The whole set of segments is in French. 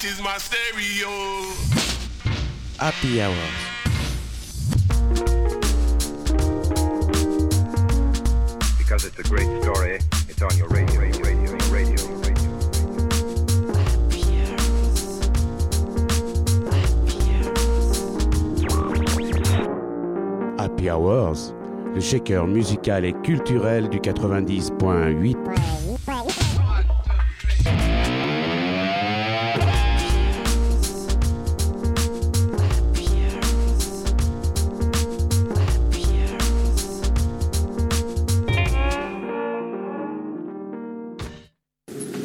That is my stereo. Happy Hours. Because it's a great story, it's on your radio, radio, radio, radio, radio. Happy Hours, le shaker musical et culturel du 90.8.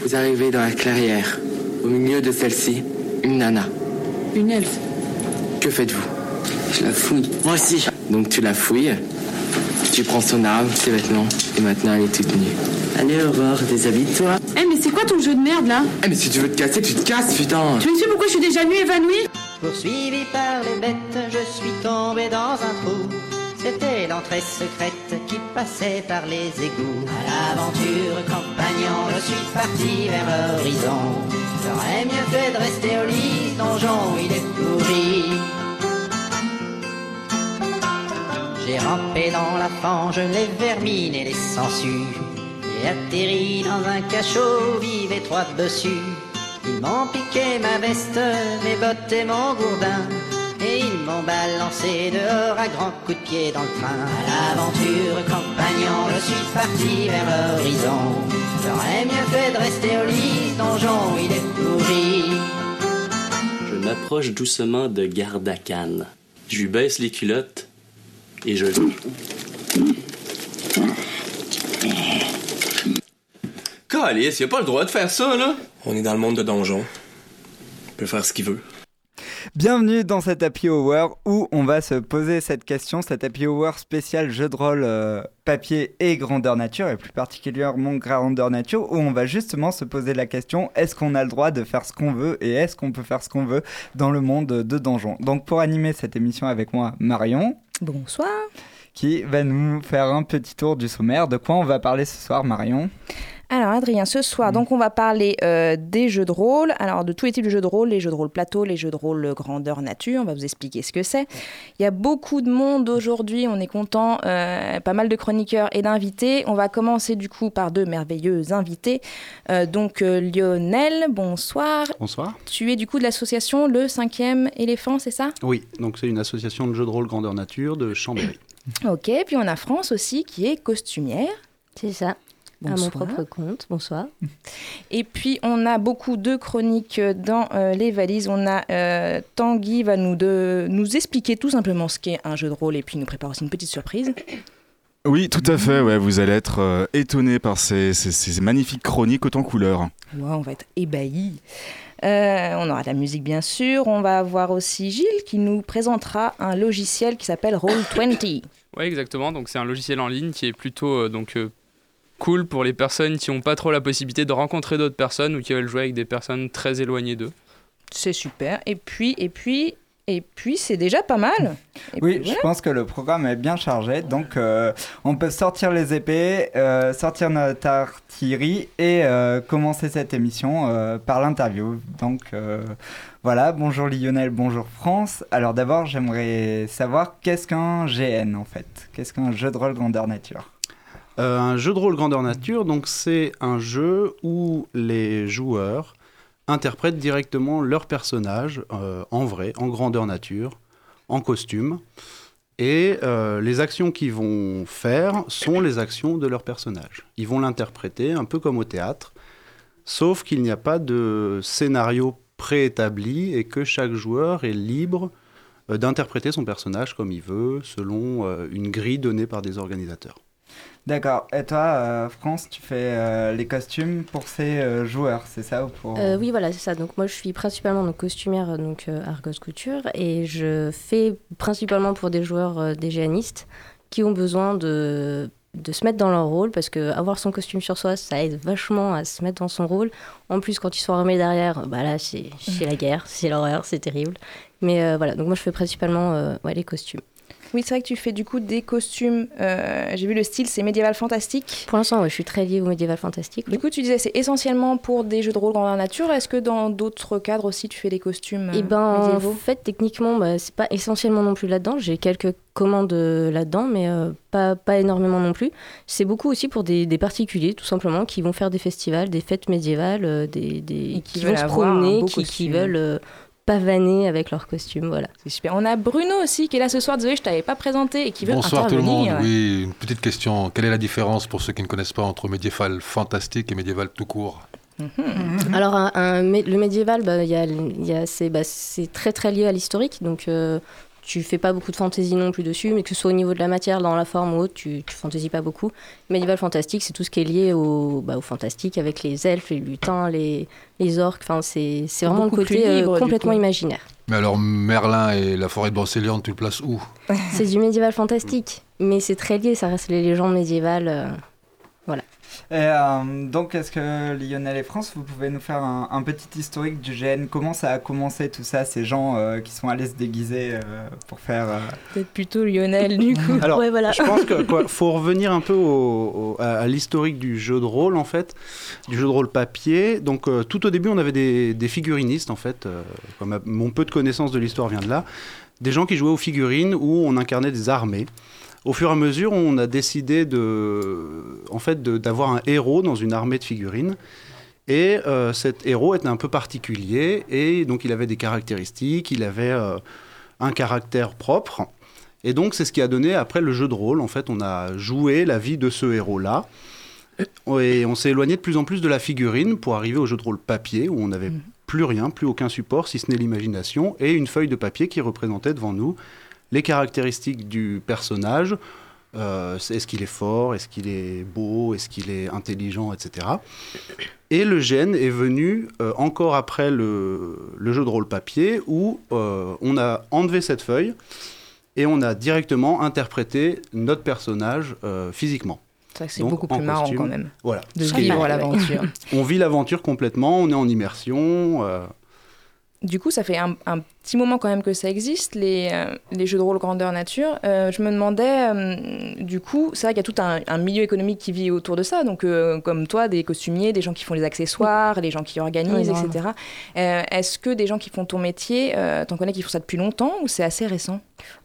Vous arrivez dans la clairière. Au milieu de celle-ci, une nana. Une elfe. Que faites-vous? Je la fouille. Moi aussi. Donc tu la fouilles, tu prends son arme, ses vêtements, et maintenant elle est toute nue. Allez, Aurore, déshabille-toi. Eh, mais c'est quoi ton jeu de merde là? Eh, mais si tu veux te casser, tu te casses, putain Tu me suis pourquoi je suis déjà nue évanouie? Poursuivi par les bêtes, je suis tombé dans un trou. C'était l'entrée secrète passait par les égouts. À l'aventure campagnant, je suis parti vers l'horizon. J'aurais mieux fait de rester au lit, donjon il est pourri. J'ai rampé dans la fange les vermines et les sangsues. J'ai atterri dans un cachot, vive étroit dessus. Ils m'ont piqué ma veste, mes bottes et mon gourdin. Et ils m'ont balancé dehors à grands coups de pied dans le train. À l'aventure campagnant, je suis parti vers l'horizon. J'aurais mieux fait de rester au lit, ce donjon il est pourri. Je m'approche doucement de Gardakan. Je lui baisse les culottes et je Calice, il a pas le droit de faire ça, là? On est dans le monde de donjon. Il peut faire ce qu'il veut. Bienvenue dans cet Happy Hour où on va se poser cette question, cet Happy Hour spécial jeu de rôle euh, papier et grandeur nature, et plus particulièrement grandeur nature, où on va justement se poser la question est-ce qu'on a le droit de faire ce qu'on veut et est-ce qu'on peut faire ce qu'on veut dans le monde de donjon Donc pour animer cette émission avec moi, Marion. Bonsoir. Qui va nous faire un petit tour du sommaire. De quoi on va parler ce soir, Marion? Alors Adrien, ce soir, donc on va parler euh, des jeux de rôle, alors de tous les types de jeux de rôle, les jeux de rôle plateau, les jeux de rôle grandeur nature, on va vous expliquer ce que c'est. Il y a beaucoup de monde aujourd'hui, on est content, euh, pas mal de chroniqueurs et d'invités. On va commencer du coup par deux merveilleux invités. Euh, donc Lionel, bonsoir. Bonsoir. Tu es du coup de l'association Le Cinquième Éléphant, c'est ça? Oui, donc c'est une association de jeux de rôle grandeur nature de Chambéry. Ok, puis on a France aussi qui est costumière. C'est ça. Bonsoir. À mon propre compte, bonsoir. Et puis on a beaucoup de chroniques dans euh, les valises. On a euh, Tanguy va nous, de, nous expliquer tout simplement ce qu'est un jeu de rôle et puis nous prépare aussi une petite surprise. Oui, tout à fait. Ouais, vous allez être euh, étonné par ces, ces, ces, magnifiques chroniques autant couleurs. Ouais, on va être ébahis. Euh, on aura de la musique bien sûr. On va avoir aussi Gilles qui nous présentera un logiciel qui s'appelle Roll20. Oui, exactement. Donc c'est un logiciel en ligne qui est plutôt donc cool pour les personnes qui n'ont pas trop la possibilité de rencontrer d'autres personnes ou qui veulent jouer avec des personnes très éloignées d'eux. C'est super. Et puis, et puis, et puis, c'est déjà pas mal. Et oui, puis, je pense que le programme est bien chargé. Donc, euh, on peut sortir les épées, euh, sortir notre artillerie et euh, commencer cette émission euh, par l'interview. Donc, voilà. Bonjour Lionel, bonjour France. Alors, d'abord, j'aimerais savoir qu'est-ce qu'un GN en fait? Qu'est-ce qu'un jeu de rôle grandeur nature? Euh, un jeu de rôle grandeur nature, donc c'est un jeu où les joueurs interprètent directement leur personnage euh, en vrai, en grandeur nature, en costume. Et euh, les actions qu'ils vont faire sont les actions de leur personnage. Ils vont l'interpréter un peu comme au théâtre, sauf qu'il n'y a pas de scénario préétabli et que chaque joueur est libre d'interpréter son personnage comme il veut, selon une grille donnée par des organisateurs. D'accord. Et toi, euh, France, tu fais euh, les costumes pour ces euh, joueurs, c'est ça ou pour... Oui, voilà, c'est ça. Donc moi, je suis principalement donc, costumière donc Argos Couture et je fais principalement pour des joueurs, des géanistes qui ont besoin de de se mettre dans leur rôle parce que avoir son costume sur soi ça aide vachement à se mettre dans son rôle en plus quand ils sont armés derrière bah là c'est la guerre c'est l'horreur c'est terrible mais voilà donc moi je fais principalement les costumes Oui, c'est vrai que tu fais du coup des costumes. euh, J'ai vu le style, c'est médiéval fantastique. Pour l'instant, ouais, je suis très liée au médiéval fantastique. Du coup, tu disais c'est essentiellement pour des jeux de rôle grandeur nature. Est-ce que dans d'autres cadres aussi tu fais des costumes euh, ben, en médiévaux fait, techniquement, bah, c'est pas essentiellement non plus là-dedans. J'ai quelques commandes euh, là-dedans, mais euh, pas, pas énormément non plus. C'est beaucoup aussi pour des, des particuliers, tout simplement, qui vont faire des festivals, des fêtes médiévales, des, des- qui, veulent vont se promener, qui, qui veulent pavaner avec leurs costumes. Voilà. C'est super. On a Bruno aussi qui est là ce soir. Désolé, je t'avais pas présenté et qui veut Bonsoir tout le monde. Oui, une petite question. Quelle est la différence pour ceux qui ne connaissent pas entre médiéval fantastique et médiéval tout court Alors, un- un mé- le médiéval, bah, il y a- il y a- c'est bah, c'est très très lié à l'historique. Donc, euh, tu fais pas beaucoup de fantaisie non plus dessus, mais que ce soit au niveau de la matière, dans la forme ou autre, tu, tu fantaisies pas beaucoup. Médiéval fantastique, c'est tout ce qui est lié au, bah, au fantastique avec les elfes, les lutins, les, les orques. Enfin, c'est c'est vraiment le côté euh, libre, complètement imaginaire. Mais alors Merlin et la forêt de Brocéliande, tu le places où? C'est du médiéval fantastique, mais c'est très lié, ça reste les légendes médiévales. euh, voilà. Et, euh, donc, est-ce que Lionel et France, vous pouvez nous faire un, un petit historique du GN Comment ça a commencé tout ça, ces gens euh, qui sont allés se déguiser euh, pour faire... euh, Peut-être plutôt Lionel du coup. Alors, ouais, voilà. je pense qu'il faut revenir un peu au- au- à, à l'historique du jeu de rôle, en fait, du jeu de rôle papier. Donc, euh, tout au début, on avait des, des figurinistes, en fait. euh, comme ma- mon peu de connaissance de l'histoire vient de là. Des gens qui jouaient aux figurines où on incarnait des armées. Au fur et à mesure, on a décidé de, en fait, d'avoir un héros dans une armée de figurines. Et euh, cet héros était un peu particulier, et donc il avait des caractéristiques, il avait euh, un caractère propre. Et donc c'est ce qui a donné après le jeu de rôle. En fait, on a joué la vie de ce héros-là. Et on s'est éloigné de plus en plus de la figurine pour arriver au jeu de rôle papier, où on n'avait plus rien, plus aucun support, si ce n'est l'imagination, et une feuille de papier qui représentait devant nous les caractéristiques du personnage. Euh, est-ce qu'il est fort Est-ce qu'il est beau Est-ce qu'il est intelligent Etc. Et le gène est venu euh, encore après le, le jeu de rôle papier où euh, on a enlevé cette feuille et on a directement interprété notre personnage euh, physiquement. C'est c'est Donc, beaucoup plus marrant costume. quand même. Voilà. De Ce qui- vivre l'aventure. on vit l'aventure complètement, on est en immersion. euh, Du coup, ça fait un, un petit moment quand même que ça existe, les, euh, les jeux de rôle grandeur nature. Euh, je me demandais, euh, du coup, c'est vrai qu'il y a tout un, un milieu économique qui vit autour de ça. Donc, comme toi, des costumiers, des gens qui font les accessoires, les gens qui organisent, Oui, etc. Est-ce que des gens qui font ton métier, t'en connais qui font ça depuis longtemps ou c'est assez récent?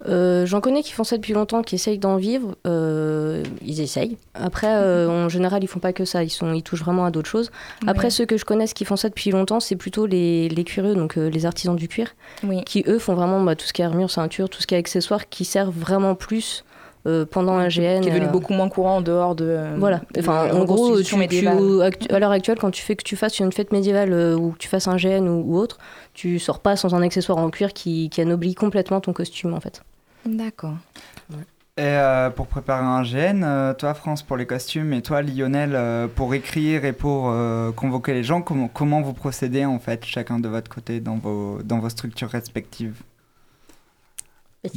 Euh, J'en connais qui font ça depuis longtemps, qui essayent d'en vivre. euh, ils essayent. Après, euh, en général, ils font pas que ça. Ils, sont, ils touchent vraiment à d'autres choses. Après, Ouais. ceux que je connaisse qui font ça depuis longtemps, c'est plutôt les, les cuireux, donc les artisans du cuir, Oui. qui eux font vraiment bah, tout ce qui est armure, ceinture, tout ce qui est accessoires, qui servent vraiment plus euh, pendant un GN. Qui est devenu euh, beaucoup moins courant en dehors de. euh, Voilà. de Enfin, en gros, tu, reconstitution tu- médiévale. actu- à l'heure actuelle, quand tu fais que tu fasses une fête médiévale euh, ou que tu fasses un GN ou, ou autre, tu sors pas sans un accessoire en cuir qui, qui anoblit complètement ton costume, en fait. D'accord. Et euh, pour préparer un GN, euh, toi France pour les costumes et toi Lionel euh, pour écrire et pour euh, convoquer les gens, comment, comment vous procédez en fait chacun de votre côté dans vos, dans vos structures respectives?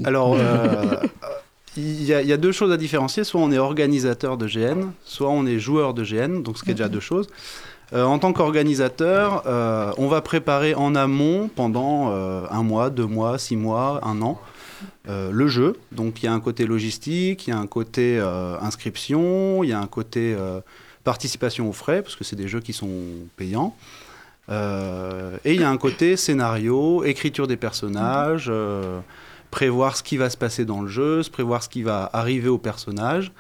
Alors, euh, il y, a- il y a deux choses à différencier. Soit on est organisateur de GN, soit on est joueur de GN, donc ce qui est déjà deux choses. Euh, en tant qu'organisateur, euh, on va préparer en amont pendant euh, un mois, deux mois, six mois, un an. Euh, le jeu, donc il y a un côté logistique, il y a un côté euh, inscription, il y a un côté euh, participation aux frais, parce que c'est des jeux qui sont payants. Et il y a un côté scénario, écriture des personnages, prévoir ce qui va se passer dans le jeu, prévoir ce qui va arriver au personnage.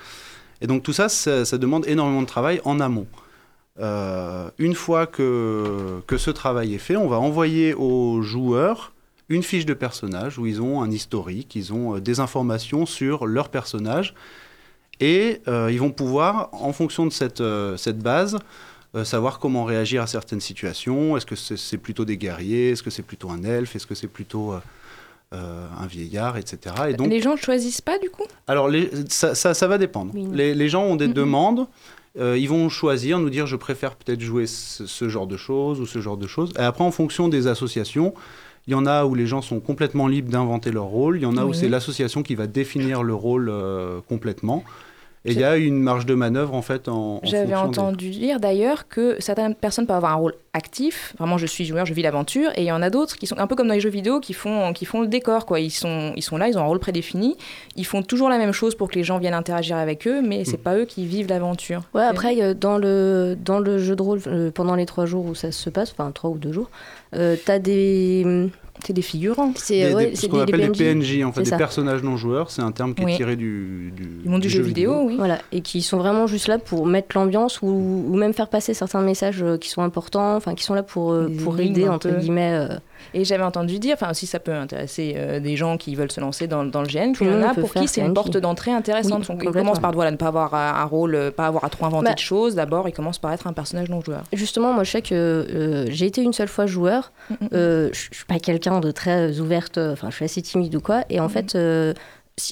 Et donc tout ça, ça, demande énormément de travail en amont. Une fois que, que ce travail est fait, on va envoyer aux joueurs une fiche de personnage où ils ont un historique, ils ont euh, des informations sur leur personnage et euh, ils vont pouvoir, en fonction de cette, euh, cette base, euh, savoir comment réagir à certaines situations. Est-ce que c'est plutôt des guerriers? Est-ce que c'est plutôt un elfe? Est-ce que c'est plutôt un vieillard, etc. Et donc, Les gens ne choisissent pas du coup? Alors, les- ça, ça- ça va dépendre. Les, les gens ont des demandes. euh, ils vont choisir, nous dire je préfère peut-être jouer ce, ce genre de choses ou ce genre de choses. Et après, en fonction des associations, il y en a où les gens sont complètement libres d'inventer leur rôle. Il y en a où c'est l'association qui va définir le rôle euh, complètement. Et il y a une marge de manœuvre en fait en. en J'avais des- entendu dire d'ailleurs que certaines personnes peuvent avoir un rôle actif. Vraiment, je suis joueur, je vis l'aventure. Et il y en a d'autres qui sont un peu comme dans les jeux vidéo, qui font, qui font le décor. Quoi. Ils, sont, ils sont là, ils ont un rôle prédéfini. Ils font toujours la même chose pour que les gens viennent interagir avec eux, mais c'est pas eux qui vivent l'aventure. Ouais, après, dans le, dans le jeu de rôle, euh, pendant les trois jours où ça se passe, enfin trois ou deux jours, euh, t'as des. C'est des figurants. C'est ouais, ce qu'on appelle des PNJ, en fait, des ça. personnages non joueurs. C'est un terme qui est Oui. tiré du, du, Du monde du jeu vidéo, oui. Voilà, et qui sont vraiment juste là pour mettre l'ambiance ou, ou même faire passer certains messages euh, qui sont importants, enfin qui sont là pour, euh, pour aider, entre guillemets. euh, Et j'avais entendu dire, enfin aussi ça peut intéresser euh, des gens qui veulent se lancer dans, dans le GN, qu'il y en a pour qui c'est une porte d'entrée intéressante. Oui, complètement. commencent par voilà, ne pas avoir un rôle, euh, pas avoir à trop inventer Bah, de choses. D'abord, ils commencent par être un personnage non joueur. Justement, moi, je sais que euh, j'ai été une seule fois joueur. Euh, je je suis pas quelqu'un de très ouverte, enfin, je suis assez timide ou quoi. Et en fait, euh, si-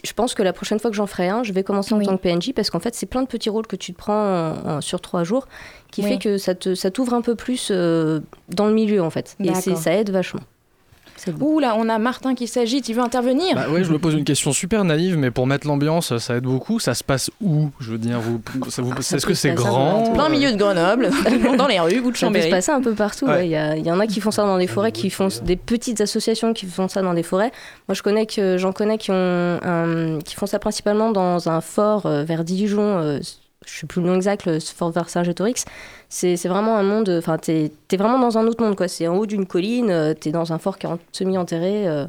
je pense que la prochaine fois que j'en ferai un, je vais commencer en tant que PNJ parce qu'en fait, c'est plein de petits rôles que tu te prends en- en- sur trois jours qui Oui. fait que ça te- ça t'ouvre un peu plus euh, dans le milieu, en fait. Et ça aide vachement. Ouh là, on a Martin qui s'agite, il veut intervenir. Bah ouais, je me pose une question super naïve, mais pour mettre l'ambiance, ça aide beaucoup. Ça se passe où Je veux dire, vous, ça vous, est-ce que c'est grand Plein milieu de Grenoble, dans les rues ou de Ça peut se Chambéry. passer un peu partout. Ouais. ouais. Il y, a- il y en a qui font ça dans des forêts, qui font des petites associations qui font ça dans des forêts. Moi, je connais que j'en connais qui ont un- qui font ça principalement dans un fort euh, vers Dijon. euh, je sais plus le nom exact, le fort vers Saint-Gétorix. C'est vraiment un monde. Enfin, t'es es vraiment dans un autre monde, quoi. C'est en haut d'une colline. euh, T'es dans un fort qui est en- semi-enterré. euh,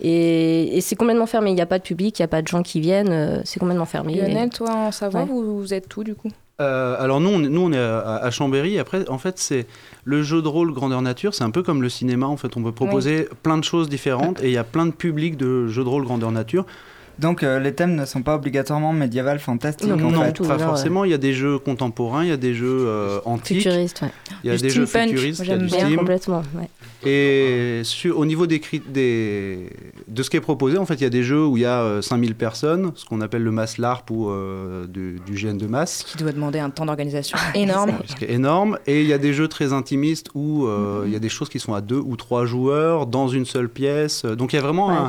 et, et c'est complètement fermé. Il n'y a pas de public, il n'y a pas de gens qui viennent. euh, c'est complètement fermé. Lionel, toi en Savoie, Ouais. vous, vous êtes où du coup? Euh, alors nous on, est, nous, on est à, à Chambéry. Après, en fait, c'est le jeu de rôle grandeur nature. C'est un peu comme le cinéma. En fait, on peut proposer plein de choses différentes et il y a plein de publics de jeux de rôle grandeur nature. Donc euh, les thèmes ne sont pas obligatoirement médiéval, fantastique. Non, en fait. pas forcément. Il y a des jeux contemporains, il y a des jeux euh, antiques, Futuristes, ouais. il y a Du des jeux steampunk, futuristes, moi, il y a j'aime du bien steam. complètement, ouais. Et sur- au niveau des, cri- des, de ce qui est proposé, en fait, il y a des jeux où il y a euh, 5000 personnes, ce qu'on appelle le mass LARP ou euh, du, du GN de masse. Qui doit demander un temps d'organisation énorme. ce qui est énorme. Et il y a des jeux très intimistes où euh, il y a des choses qui sont à deux ou trois joueurs dans une seule pièce. Donc il y a vraiment Ouais, un.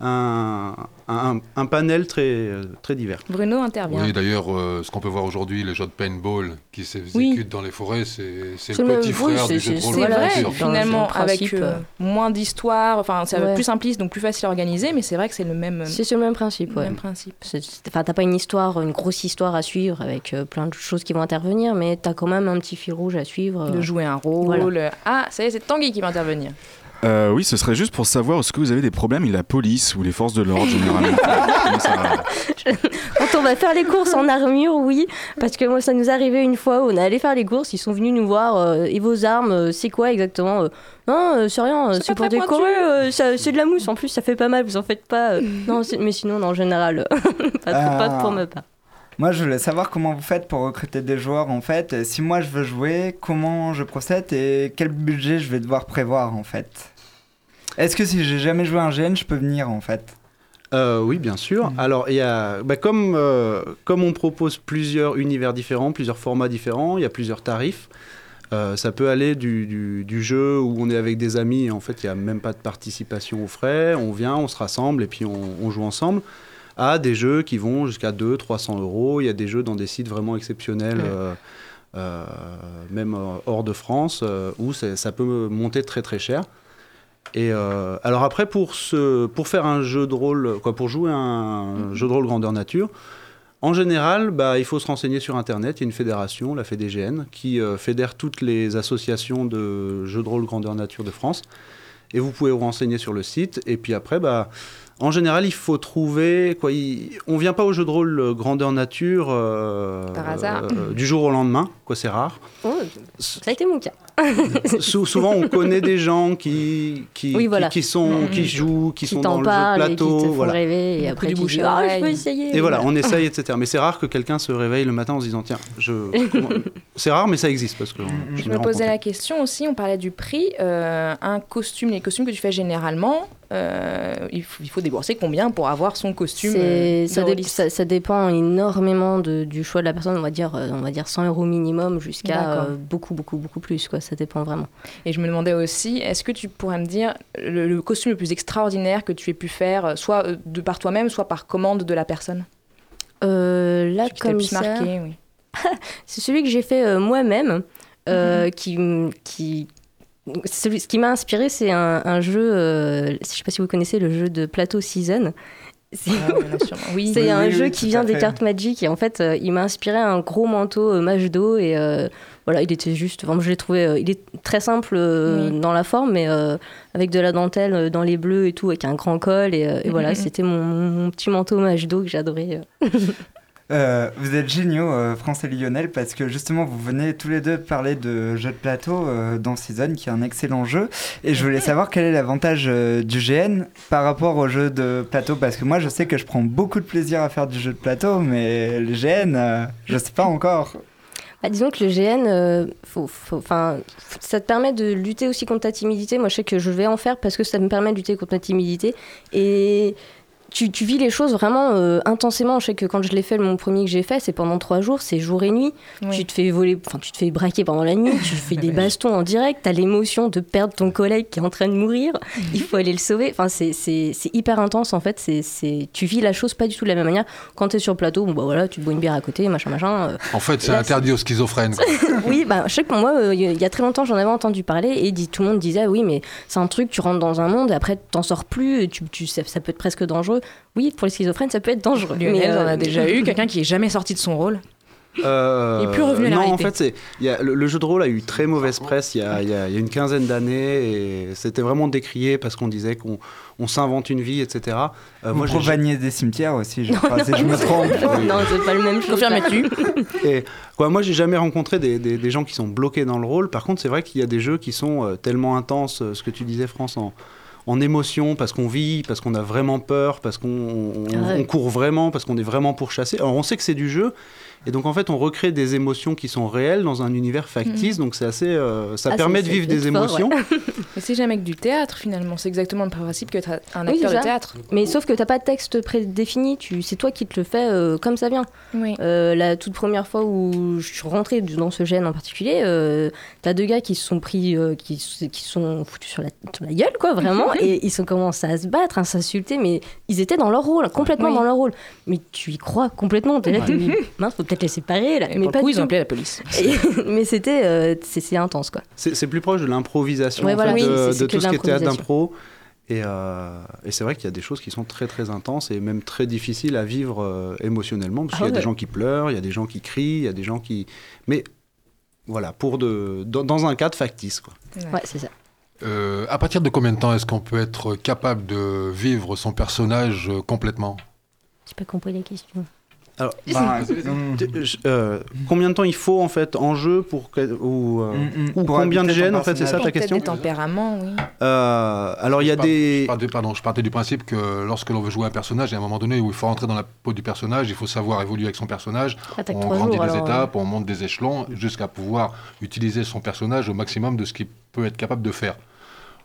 Un, un- un panel très, très divers. Bruno intervient. Oui, d'ailleurs, euh, ce qu'on peut voir aujourd'hui, les jeux de paintball qui s'exécutent Oui. dans les forêts, c'est le le petit frère c'est- du jeu de c'est- rôle C'est vrai, finalement, avec euh, euh, moins d'histoire, enfin, c'est Ouais. plus simpliste, donc plus facile à organiser, mais c'est vrai que c'est le même. C'est sur le même principe, ouais. même principe. Enfin, t'as pas une histoire, une grosse histoire à suivre avec euh, plein de choses qui vont intervenir, mais t'as quand même un petit fil rouge à suivre. De jouer un rôle. Voilà. Ah, ça y est, c'est Tanguy qui va intervenir. Euh, oui, ce serait juste pour savoir est-ce que vous avez des problèmes avec la police ou les forces de l'ordre généralement ça- Quand on va faire les courses en armure, oui, parce que moi ça nous est arrivé une fois où on est allé faire les courses, ils sont venus nous voir, euh, et vos armes, euh, c'est quoi exactement Euh, Non, euh, c'est rien, c'est pour euh, ça- c'est de la mousse, en plus ça fait pas mal, vous en faites pas. euh. non, c'est- mais sinon, non, en général, pas, trop- pas Ah. pour ma part. Moi, je voulais savoir comment vous faites pour recruter des joueurs en fait. Et Si moi je veux jouer, comment je procède et quel budget je vais devoir prévoir en fait? Est-ce que si j'ai jamais joué à un GN, je peux venir en fait? Euh, oui, bien sûr. Alors, il y a, bah, comme, euh, comme on propose plusieurs univers différents, plusieurs formats différents, il y a plusieurs tarifs. Euh, ça peut aller du, du- du jeu où on est avec des amis et en fait il n'y a même pas de participation aux frais, on vient, on se rassemble et puis on, on joue ensemble, à des jeux qui vont jusqu'à 200-300 euros. Il y a des jeux dans des sites vraiment exceptionnels, Ouais. euh, euh, même euh, hors de France, où ça peut monter très très cher. Et euh, alors après, pour, ce, pour faire un jeu de rôle, quoi, pour jouer un jeu de rôle grandeur nature, en général, bah, il faut se renseigner sur Internet. Il y a une fédération, la FEDGN, qui euh, fédère toutes les associations de jeux de rôle grandeur nature de France. Et vous pouvez vous renseigner sur le site. Et puis après, bah, en général, il faut trouver. Quoi, il- on vient pas au jeu de rôle euh, grandeur nature euh, Par hasard. euh, du jour au lendemain. Quoi, c'est rare. Oh, ça a été mon cas. Sou- souvent, on connaît des gens qui, qui, Oui, qui- voilà. qui, sont, Mhm. qui jouent, qui, Qui sont dans le parlent jeu et de qui plateau. te font voilà. rêver, et après du tu bouche ah je peux essayer. Et voilà, on essaye, etc. Mais c'est rare que quelqu'un se réveille le matin en se disant tiens, je. c'est rare, mais ça existe parce que. Je me posais la question aussi, on parlait du prix. euh, un costume, les costumes que tu fais généralement, euh, il, faut, il faut débourser combien pour avoir son costume euh, ça, de dé- rôliste ça- ça dépend énormément de- du choix de la personne. On va dire, euh, on va dire 100 euros minimum jusqu'à euh, beaucoup, beaucoup, beaucoup plus. Quoi. Ça dépend vraiment. Et je me demandais aussi, est-ce que tu pourrais me dire le, le costume le plus extraordinaire que tu aies pu faire, soit de par toi-même, soit par commande de la personne? Là, comme ça, marqué, oui. c'est celui que j'ai fait moi-même, euh, qui, qui, ce qui m'a inspiré, c'est un, un jeu. euh, je sais pas si vous connaissez le jeu de plateau Season. C'est Ah, oui. Oui. un oui, jeu qui vient des cartes Magic et en fait, euh, il m'a inspiré un gros manteau euh, mage d'eau et euh, voilà, il était juste. Enfin, je l'ai trouvé. il est très simple dans la forme, mais avec de la dentelle dans les bleus et tout, avec un grand col et, et voilà, c'était mon, mon petit manteau mage d'eau que j'adorais. euh. Vous êtes géniaux, euh, France et Lionel, parce que justement, vous venez tous les deux parler de jeu de plateau euh, dans Season, qui est un excellent jeu. Et je voulais savoir quel est l'avantage euh, du GN par rapport au jeu de plateau, parce que moi, je sais que je prends beaucoup de plaisir à faire du jeu de plateau, mais le GN, euh, je sais pas encore. Bah, disons que le GN, euh, faut, ça te permet de lutter aussi contre ta timidité. Moi, je sais que je vais en faire parce que ça me permet de lutter contre ma timidité. Et tu, tu vis les choses vraiment euh, intensément. Je sais que quand je l'ai fait, mon premier que j'ai fait, c'est pendant trois jours, c'est jour et nuit. Tu te fais voler, enfin, tu te fais braquer pendant la nuit, tu fais des bastons en direct, t'as l'émotion de perdre ton collègue qui est en train de mourir, il faut aller le sauver. Enfin, c'est- c'est c'est hyper intense en fait. C'est c'est- tu vis la chose pas du tout de la même manière. Quand t'es sur le plateau, bon, bah voilà, tu te bois une bière à côté, machin, machin. euh, En fait, c'est Là, interdit aux schizophrènes. quoi. oui, bah, je sais que moi, euh, il y a très longtemps, j'en avais entendu parler et dit, tout le monde disait, oui, mais c'est un truc, tu rentres dans un monde et après, t'en sors plus, tu, tu, ça, ça peut être presque dangereux. Oui, pour les schizophrènes, ça peut être dangereux. Lionel, mais, on euh, a déjà eu quelqu'un qui est jamais sorti de son rôle. Euh, Il est plus revenu à la Non, en fait, y a- le, le jeu de rôle a eu très mauvaise presse il y a, il y a- il y a une quinzaine d'années et c'était vraiment décrié parce qu'on disait qu'on on s'invente une vie, etc. Euh, vous j'ai- des cimetières aussi, je crois, si je me trompe. non, c'est pas le même chose. Confirmes-tu Et quoi, moi, j'ai jamais rencontré des, des- des gens qui sont bloqués dans le rôle. Par contre, c'est vrai qu'il y a des jeux qui sont euh, tellement intenses, euh, ce que tu disais, France, en, en émotion, parce qu'on vit, parce qu'on a vraiment peur, parce qu'on ouais. court vraiment, parce qu'on est vraiment pourchassé. Alors, on sait que c'est du jeu. Et donc, en fait, on recrée des émotions qui sont réelles dans un univers factice. Donc, c'est assez. euh, ça Ah, permet de vivre des fort, émotions. ouais. Mais c'est jamais que du théâtre finalement, c'est exactement le principe que un acteur de théâtre. Mais sauf que t'as pas de texte prédéfini, tu, c'est toi qui te le fais euh, comme ça vient. Euh, la toute première fois où je suis rentrée dans ce gène en particulier, euh, t'as deux gars qui se sont pris, euh, qui, se- qui sont foutus sur la, sur la gueule, quoi, vraiment, et ils ont commencé à se battre, à s'insulter, mais ils étaient dans leur rôle, complètement Oui. dans leur rôle. Mais tu y crois complètement, t'es là, Ouais. t'es dit, mince, faut peut-être les séparer, là. Et mais pour pas le coup, ils ont appelé la police. Et- mais c'était, euh, c'est c'est intense, quoi. C'est c'est plus proche de l'improvisation Ouais, en voilà, fait, oui, de, c'est- c'est de tout ce qui est théâtre l'improvisation. d'impro. Et, euh, et c'est vrai qu'il y a des choses qui sont très très intenses et même très difficiles à vivre euh, émotionnellement parce Ah qu'il y a ouais. des gens qui pleurent, il y a des gens qui crient, il y a des gens qui. Mais voilà, pour de dans, dans un cadre factice quoi. Ouais, c'est ça. Euh, à partir de combien de temps est-ce qu'on peut être capable de vivre son personnage euh, complètement? J'ai pas compris la question. Alors, Bah, euh, combien de temps il faut en fait en jeu pour que, ou, euh, Mm, mm, ou pour combien de gènes en fait c'est ça ta Peut-être question des tempéraments, oui. Euh, Alors il y a Je des je partais, pardon, je partais du principe que lorsque l'on veut jouer un personnage, il y a un moment donné où il faut rentrer dans la peau du personnage, il faut savoir évoluer avec son personnage. Ah, on grandit jours, des alors, étapes, on monte des échelons jusqu'à pouvoir utiliser son personnage au maximum de ce qu'il peut être capable de faire.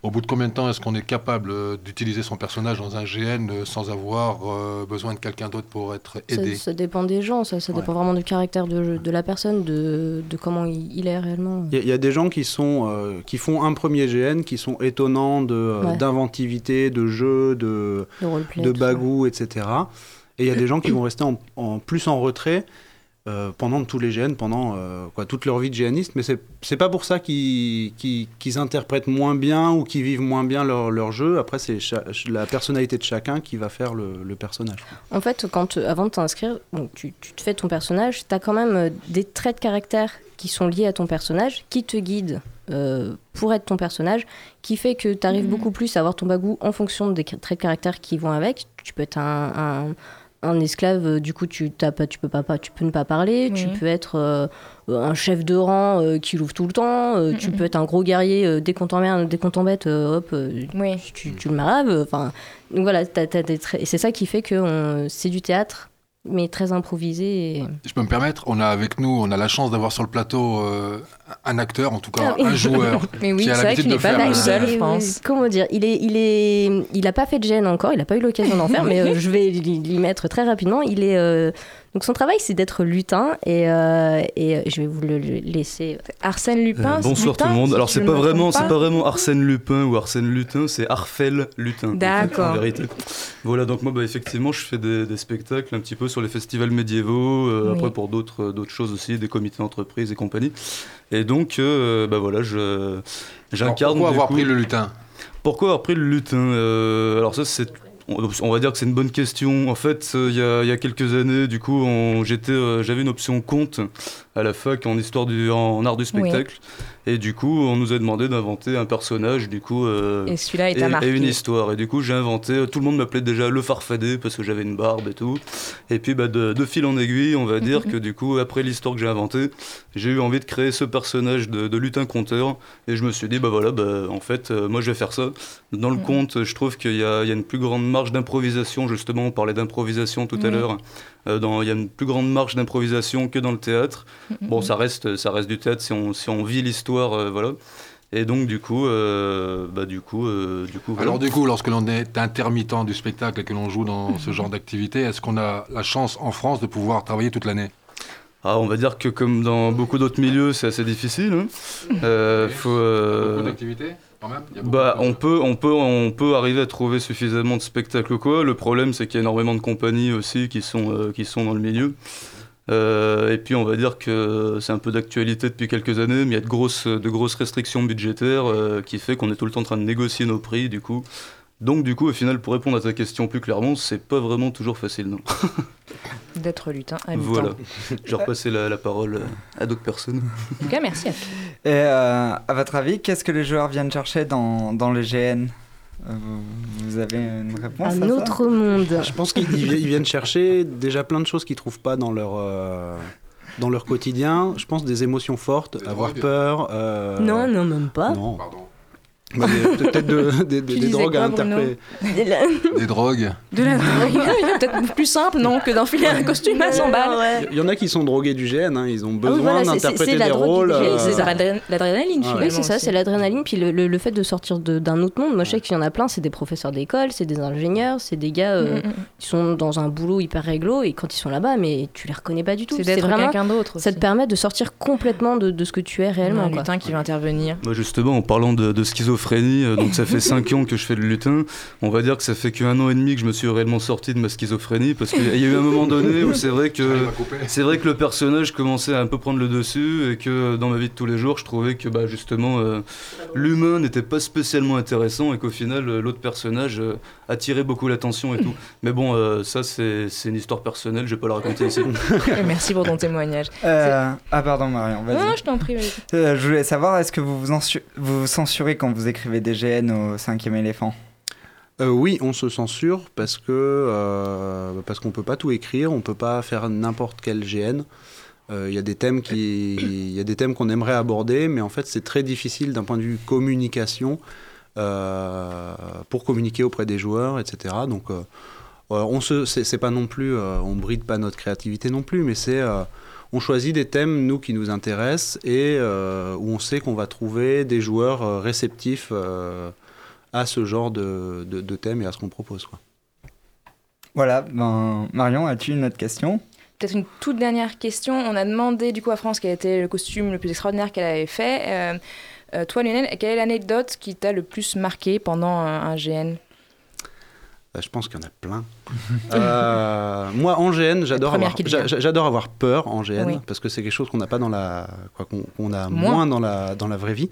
Au bout de combien de temps est-ce qu'on est capable euh, d'utiliser son personnage dans un GN euh, sans avoir euh, besoin de quelqu'un d'autre pour être aidé? ça dépend des gens, ça, ça dépend vraiment du caractère de, de la personne, de, de comment il, il est réellement. Il y, a- il y a des gens qui, sont, euh, qui font un premier GN, qui sont étonnants de, euh, Ouais. d'inventivité, de jeu, de, De de bagou, etc. Et il y a des gens qui vont rester en, en plus en retrait euh, pendant tous les GN, pendant euh, quoi, toute leur vie de GNiste, mais c'est, c'est pas pour ça qu'ils, qu'ils, qu'ils interprètent moins bien ou qu'ils vivent moins bien leur, leur jeu. Après, c'est la personnalité de chacun qui va faire le, le personnage. En fait, quand, avant de t'inscrire, bon, tu, tu te fais ton personnage, tu as quand même euh, des traits de caractère qui sont liés à ton personnage, qui te guident euh, pour être ton personnage, qui fait que tu arrives beaucoup plus à avoir ton bagou en fonction des traits de caractère qui vont avec. Tu peux être un, un- un esclave, euh, du coup, tu, t'as pas, tu, peux pas, pas- tu peux ne pas parler. Tu Oui. peux être euh, un chef de rang euh, qui l'ouvre tout le temps. euh, tu Mhm. peux être un gros guerrier, euh, dès qu'on t'emmerde, dès qu'on t'embête, euh, hop, euh, tu, tu le maraves. Enfin, donc voilà, t'as- t'as des traits- et c'est ça qui fait que c'est du théâtre, mais très improvisé. et- Je peux me permettre, on a avec nous, on a la chance d'avoir sur le plateau euh, un acteur, en tout cas Ah oui. un joueur, Mais oui, qui a c'est vrai l'habitude qu'il de n'est pas faire. euh, seul. France. euh, Comment dire Il est, il est, il a pas fait de gêne encore. Il a pas eu l'occasion d'en faire, mais euh, je vais l'y mettre très rapidement. Il est euh, Donc son travail, c'est d'être lutin et, euh, et je vais vous le laisser. Arsène Lupin. Euh, bonsoir tout le monde. Alors c'est pas vraiment, c'est pas vraiment Arsène Lupin ou Arsène Lutin, c'est Arfel Lutin. D'accord. En vérité. Voilà, donc moi bah, effectivement, je fais des, des spectacles un petit peu sur les festivals médiévaux, euh, Oui. après pour d'autres d'autres choses aussi, des comités d'entreprise et compagnie. Et donc euh, bah voilà, je j'incarne. pourquoi avoir coup- pris le lutin? Pourquoi avoir pris le lutin Euh, Alors ça c'est on va dire que c'est une bonne question. En fait, euh, il y, a, il y a quelques années, du coup, euh, j'avais une option compte à la fac en histoire du, en, art du spectacle, et du coup, on nous a demandé d'inventer un personnage, du coup, euh, Et celui-là, il t'a et- et une histoire. Et du coup, j'ai inventé. Tout le monde m'appelait déjà le farfadé parce que j'avais une barbe et tout. Et puis, bah, de, de fil en aiguille, on va dire que du coup, après l'histoire que j'ai inventée, j'ai eu envie de créer ce personnage de, de lutin conteur. Et je me suis dit, bah voilà, bah, en fait, euh, moi je vais faire ça. Dans le conte, je trouve qu'il y, y a une plus grande marge d'improvisation, justement, on parlait d'improvisation tout à l'heure. Euh, dans- Il y a une plus grande marge d'improvisation que dans le théâtre. Bon, ça reste, ça reste du théâtre si on, si on vit l'histoire, euh, voilà. Et donc, du coup, euh, bah, du coup, euh, du coup, voilà. Alors du coup, lorsque l'on est intermittent du spectacle et que l'on joue dans ce genre d'activité, est-ce qu'on a la chance en France de pouvoir travailler toute l'année? Ah, on va dire que comme dans beaucoup d'autres milieux, c'est assez difficile. hein. Euh, faut, euh, Beaucoup d'activités? Quand même Il y a beaucoup Bah, de- on peut, on peut, on peut arriver à trouver suffisamment de spectacles ou quoi. Le problème, c'est qu'il y a énormément de compagnies aussi qui sont, euh, qui sont dans le milieu. Euh, et puis, on va dire que c'est un peu d'actualité depuis quelques années, mais il y a de grosses, de grosses restrictions budgétaires euh, qui fait qu'on est tout le temps en train de négocier nos prix, du coup. Donc, du coup, au final, pour répondre à ta question plus clairement, c'est pas vraiment toujours facile, non? D'être lutin à voilà. Je vais repasser la, la parole à d'autres personnes. En tout cas, merci à toi. Et euh, à votre avis, qu'est-ce que les joueurs viennent chercher dans, dans les GN Euh, vous, avez une réponse Un à ça? autre monde. Je pense qu'ils ils vi- ils viennent chercher déjà plein de choses qu'ils trouvent pas dans leur euh, dans leur quotidien. Je pense des émotions fortes, avoir drogues. peur. euh, Non, non, même pas. Non. Pardon. Bah, Peut-être de- des, drogues à quoi, interpréter. Des drogues De la peut-être plus simple, non, que d'enfiler un costume à 100 balles. Il y, en a qui sont drogués du GN, hein, ils ont Ah oui, besoin voilà, c'est- d'interpréter des drogue rôles. euh, C'est l'adrénaline, Ah ouais. Oui, finalement. c'est ça, c'est l'adrénaline. Puis le, le- le fait de sortir d'un autre monde, moi je sais qu'il y en a plein, c'est des professeurs d'école, c'est des ingénieurs, c'est des gars euh, Mm, mm, mm. qui sont dans un boulot hyper réglo et quand ils sont là-bas, mais tu les reconnais pas du tout. C'est vraiment. quelqu'un d'autre. Ça te permet de sortir complètement de, de ce que tu es réellement. un lutin qui va intervenir. Moi justement, en parlant de, de schizophrénie, euh, donc ça fait 5 ans que je fais le lutin, on va dire que ça fait qu'un an et demi que je me suis réellement sorti de ma schizophrénie, parce qu'il y a eu un moment donné où c'est vrai que c'est vrai que le personnage commençait à un peu prendre le dessus et que dans ma vie de tous les jours, je trouvais que bah, justement euh, l'humain n'était pas spécialement intéressant et qu'au final euh, l'autre personnage euh, attirait beaucoup l'attention et tout. Mais bon, euh, ça c'est une histoire personnelle, je vais pas la raconter ici. Merci pour ton témoignage. Euh, ah pardon Marion, vas-y. Non, non, je t'en prie. Euh, je voulais savoir, est-ce que vous vous vous censurez quand vous écrivez des GN au cinquième éléphant Euh, oui, on se censure parce que euh, parce qu'on peut pas tout écrire, on peut pas faire n'importe quel GN. Euh, Il y a des thèmes qui, il des thèmes qu'on aimerait aborder, mais en fait c'est très difficile d'un point de vue communication euh, pour communiquer auprès des joueurs, etc. Donc euh, euh, on se, c'est pas non plus, euh, on bride pas notre créativité non plus, mais c'est euh, on choisit des thèmes, nous, qui nous intéressent et euh, où on sait qu'on va trouver des joueurs euh, réceptifs euh, à ce genre de, de, de thème et à ce qu'on propose. Quoi. Voilà, ben, Marion, as-tu une autre question? Peut-être une toute dernière question. On a demandé du coup à France quel était le costume le plus extraordinaire qu'elle avait fait. Euh, toi, Lionel, quelle est l'anecdote qui t'a le plus marqué pendant un, un GN Je pense qu'il y en a plein. Euh, moi, en GN, j'adore avoir, j'adore avoir peur en GN Oui. parce que c'est quelque chose qu'on n'a pas dans la, quoi, qu'on, qu'on a Moins. moins, dans la dans la vraie vie.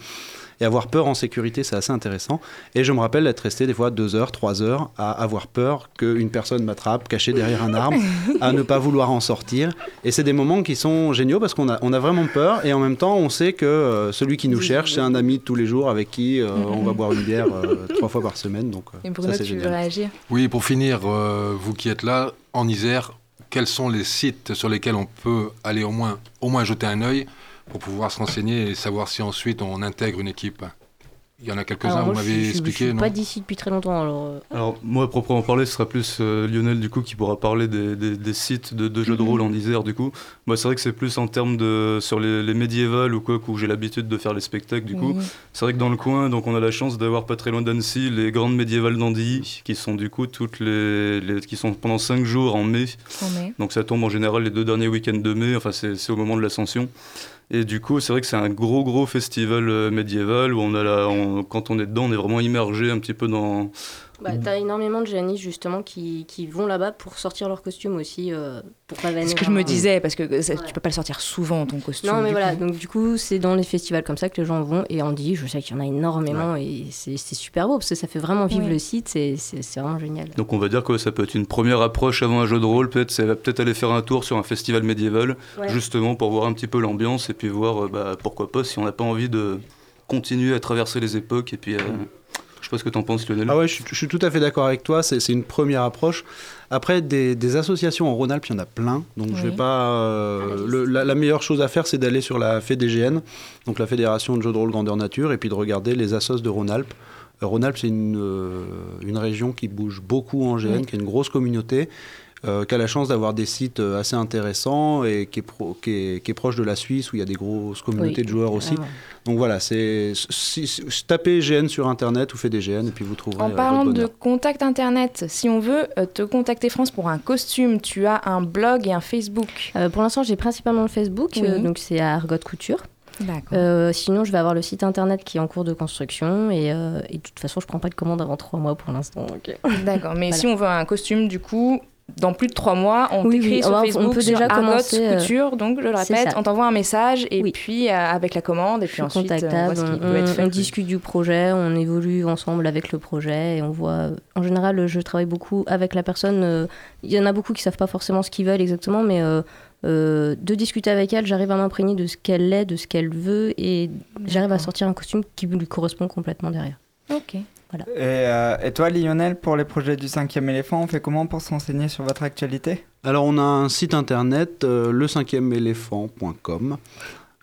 Et avoir peur en sécurité, c'est assez intéressant. Et je me rappelle d'être resté des fois deux heures, trois heures à avoir peur qu'une personne m'attrape cachée derrière un arbre, à ne pas vouloir en sortir. Et c'est des moments qui sont géniaux parce qu'on a, on a vraiment peur et en même temps on sait que euh, celui qui nous cherche, c'est un ami de tous les jours avec qui euh, on va boire une bière euh, trois fois par semaine. Donc Et Bruno, ça, c'est tu veux génial. réagir? Oui, pour finir, euh, vous qui êtes là, en Isère, quels sont les sites sur lesquels on peut aller au moins, au moins jeter un œil? Pour pouvoir se renseigner et savoir si ensuite on intègre une équipe Il y en a quelques-uns, vous m'avez expliqué, Je suis non pas d'ici depuis très longtemps, alors. euh, Alors moi, à proprement parler, ce sera plus euh, Lionel du coup qui pourra parler des, des- des sites de, de jeux de rôle en Isère du coup. Moi, c'est vrai que c'est plus en termes de sur les, les médiévales ou quoi où j'ai l'habitude de faire les spectacles du coup. Oui. C'est vrai que dans le coin, donc on a la chance d'avoir pas très loin d'Annecy les grandes médiévales d'Andilly qui sont du coup toutes les, les- qui sont pendant 5 jours en mai. En mai. Donc ça tombe en général les deux derniers week-ends de mai. Enfin c'est au moment de l'ascension. Et du coup, c'est vrai que c'est un gros gros festival euh, médiéval où on a la, quand on est dedans, on est vraiment immergé un petit peu dans Bah, t'as énormément de géanistes justement qui, qui vont là-bas pour sortir leur costume aussi, euh, pour pas C'est ce que je me disais, parce que ça- tu peux pas le sortir souvent, ton costume. Non, mais voilà, coup. donc du coup, c'est dans les festivals comme ça que les gens vont. Et Andy, je sais qu'il y en a énormément et c'est c'est super beau parce que ça fait vraiment vivre Ouais. le site, c'est vraiment génial. Donc on va dire que ça peut être une première approche avant un jeu de rôle, peut-être c'est peut-être aller faire un tour sur un festival médiéval, Ouais. justement pour voir un petit peu l'ambiance et puis voir euh, bah, pourquoi pas si on n'a pas envie de continuer à traverser les époques et puis euh, sais pas ce que t'en penses Lionel. Ah ouais, je, suis- je suis tout à fait d'accord avec toi, c'est une première approche. Après, des, des associations en Rhône-Alpes, il y en a plein, donc je vais pas... euh, le- la, la meilleure chose à faire, c'est d'aller sur la FEDGN, donc la Fédération de Jeux de Rôle Grandeur Nature, et puis de regarder les assos de Rhône-Alpes. Euh, Rhône-Alpes, c'est une, euh, une région qui bouge beaucoup en GN, Oui. qui a une grosse communauté, euh, qui a la chance d'avoir des sites euh, assez intéressants et qui est, pro- qui, est, qui est proche de la Suisse, où il y a des grosses communautés Oui, de joueurs aussi. vraiment. Donc voilà, c'est si, si- tapez GN sur Internet ou FEDGN, et puis vous trouverez... En euh, parlant votre de contact internet, si on veut euh, te contacter France pour un costume, tu as un blog et un Facebook. Euh, pour l'instant, j'ai principalement le Facebook, Oui. euh, donc c'est à Argot Couture. D'accord. Euh, sinon, je vais avoir le site internet qui est en cours de construction et, euh, et de toute façon, je prends pas de commande avant trois mois pour l'instant. D'accord, mais Voilà. si on veut un costume, du coup, dans plus de trois mois, on Oui, t'écrit oui, sur on va- on Facebook, peut sur déjà Argot commencer, euh, Couture, donc je le répète, on t'envoie un message et puis euh, avec la commande et puis ensuite euh, on voit contactable, ce qui on, peut être on discute du projet, on évolue ensemble avec le projet et on voit. En général, je travaille beaucoup avec la personne. Il y en a beaucoup qui savent pas forcément ce qu'ils veulent exactement, mais euh, euh, de discuter avec elle, j'arrive à m'imprégner de ce qu'elle est, de ce qu'elle veut et j'arrive à sortir un costume qui lui correspond complètement derrière. Ok. Voilà. Et, euh, et toi, Lionel, pour les projets du cinquième éléphant, on fait comment pour se renseigner sur votre actualité? Alors, on a un site internet, euh, le 5 éléphant.com,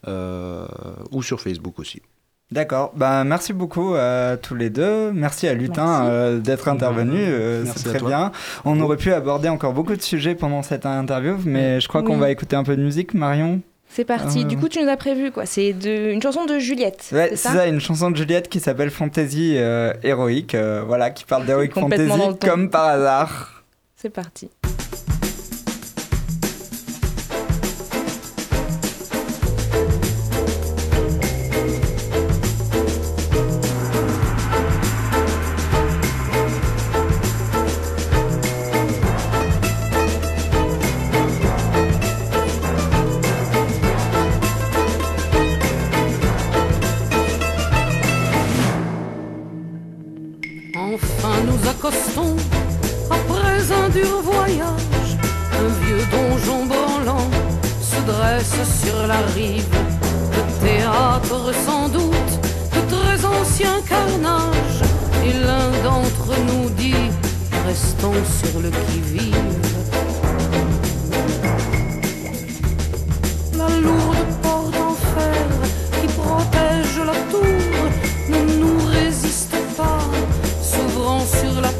euh, ou sur Facebook aussi. D'accord, bah, merci beaucoup à tous les deux. Merci à Lutin euh, d'être intervenu, euh, c'est très toi. bien. On aurait pu aborder encore beaucoup de sujets pendant cette interview, mais je crois qu'on va écouter un peu de musique, Marion? C'est parti. Euh, Du coup, tu nous as prévu quoi C'est de... une chanson de Juliette. Ouais, c'est ça, ça, une chanson de Juliette qui s'appelle Fantasy euh, héroïque, euh, voilà, qui parle d'héroïque fantasy comme par hasard. C'est parti. Enfin nous accostons, après un dur voyage, un vieux donjon branlant se dresse sur la rive. Le théâtre sans doute de très anciens carnages, et l'un d'entre nous dit, restons sur le qui-vive. Sur la